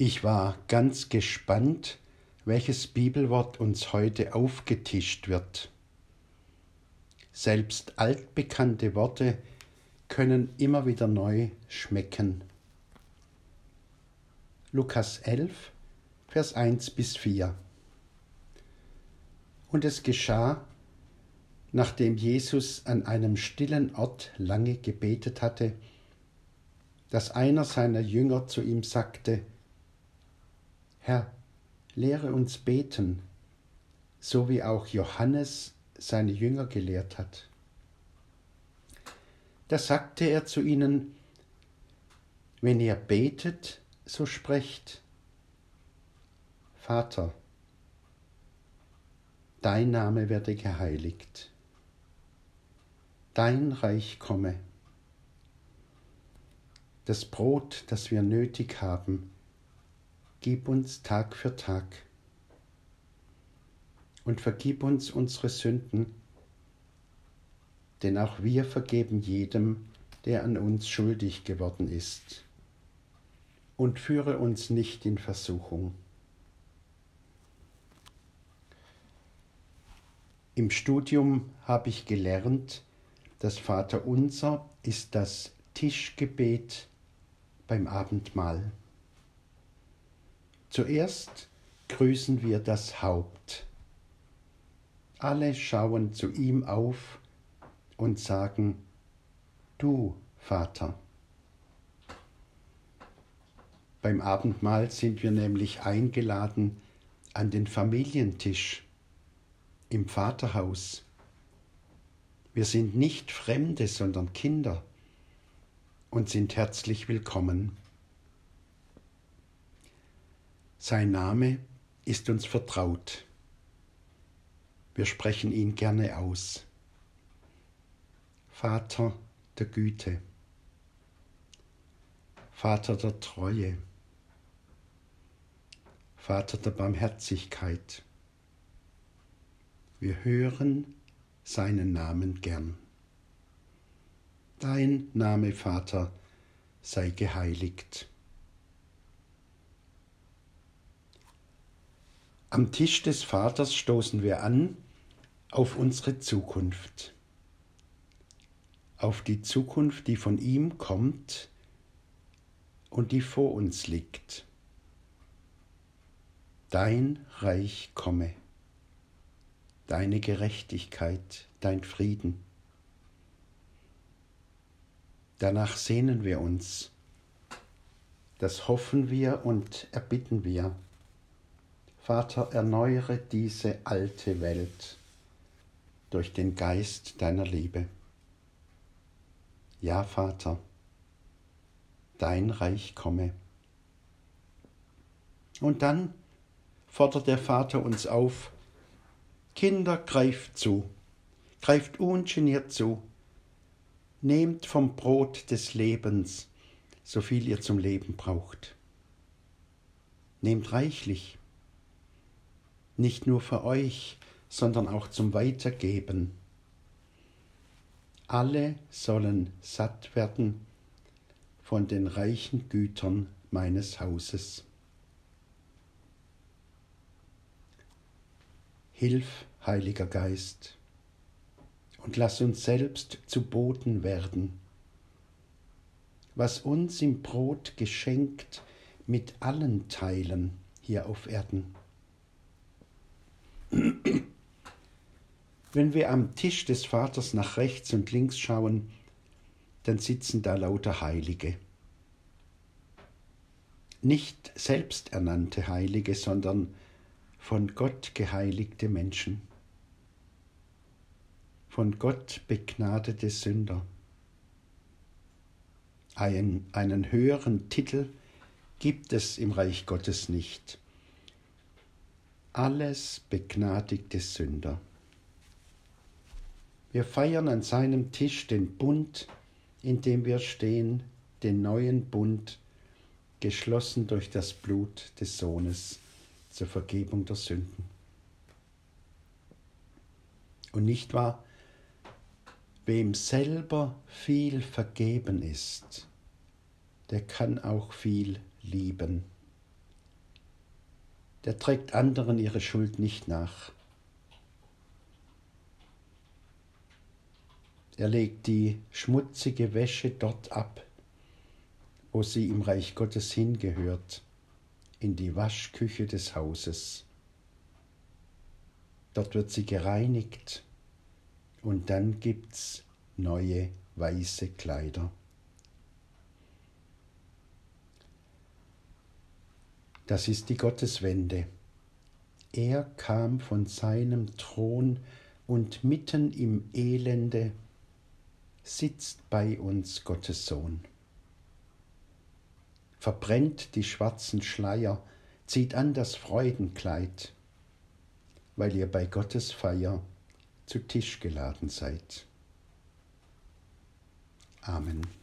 Ich war ganz gespannt, welches Bibelwort uns heute aufgetischt wird. Selbst altbekannte Worte können immer wieder neu schmecken. Lukas 11, Vers 1 bis 4. Und es geschah, nachdem Jesus an einem stillen Ort lange gebetet hatte, dass einer seiner Jünger zu ihm sagte, Herr, lehre uns beten, so wie auch Johannes seine Jünger gelehrt hat. Da sagte er zu ihnen, wenn ihr betet, so sprecht, Vater, dein Name werde geheiligt, dein Reich komme, das Brot, das wir nötig haben, gib uns Tag für Tag und vergib uns unsere Sünden, denn auch wir vergeben jedem, der an uns schuldig geworden ist. Und führe uns nicht in Versuchung. Im Studium habe ich gelernt, das Vaterunser ist das Tischgebet beim Abendmahl. Zuerst grüßen wir das Haupt. Alle schauen zu ihm auf und sagen, du Vater. Beim Abendmahl sind wir nämlich eingeladen an den Familientisch im Vaterhaus. Wir sind nicht Fremde, sondern Kinder und sind herzlich willkommen. Sein Name ist uns vertraut. Wir sprechen ihn gerne aus. Vater der Güte, Vater der Treue, Vater der Barmherzigkeit. Wir hören seinen Namen gern. Dein Name, Vater, sei geheiligt. Am Tisch des Vaters stoßen wir an auf unsere Zukunft, auf die Zukunft, die von ihm kommt und die vor uns liegt. Dein Reich komme, deine Gerechtigkeit, dein Frieden. Danach sehnen wir uns, das hoffen wir und erbitten wir. Vater, erneuere diese alte Welt durch den Geist deiner Liebe. Ja, Vater, dein Reich komme. Und dann fordert der Vater uns auf, Kinder, greift zu, greift ungeniert zu, nehmt vom Brot des Lebens, so viel ihr zum Leben braucht. Nehmt reichlich, nicht nur für euch, sondern auch zum Weitergeben. Alle sollen satt werden von den reichen Gütern meines Hauses. Hilf, Heiliger Geist, und lass uns selbst zu Boten werden, was uns im Brot geschenkt mit allen teilen hier auf Erden. Wenn wir am Tisch des Vaters nach rechts und links schauen, dann sitzen da lauter Heilige. Nicht selbsternannte Heilige, sondern von Gott geheiligte Menschen, von Gott begnadete Sünder. Ein, einen höheren Titel gibt es im Reich Gottes nicht alles begnadigte Sünder. Wir feiern an seinem Tisch den Bund, in dem wir stehen, den neuen Bund, geschlossen durch das Blut des Sohnes zur Vergebung der Sünden. Und nicht wahr, wem selber viel vergeben ist, der kann auch viel lieben. Der trägt anderen ihre Schuld nicht nach. Er legt die schmutzige Wäsche dort ab, wo sie im Reich Gottes hingehört, in die Waschküche des Hauses. Dort wird sie gereinigt und dann gibt's neue weiße Kleider. Das ist die Gotteswende. Er kam von seinem Thron und mitten im Elende sitzt bei uns Gottes Sohn. Verbrennt die schwarzen Schleier, zieht an das Freudenkleid, weil ihr bei Gottes Feier zu Tisch geladen seid. Amen.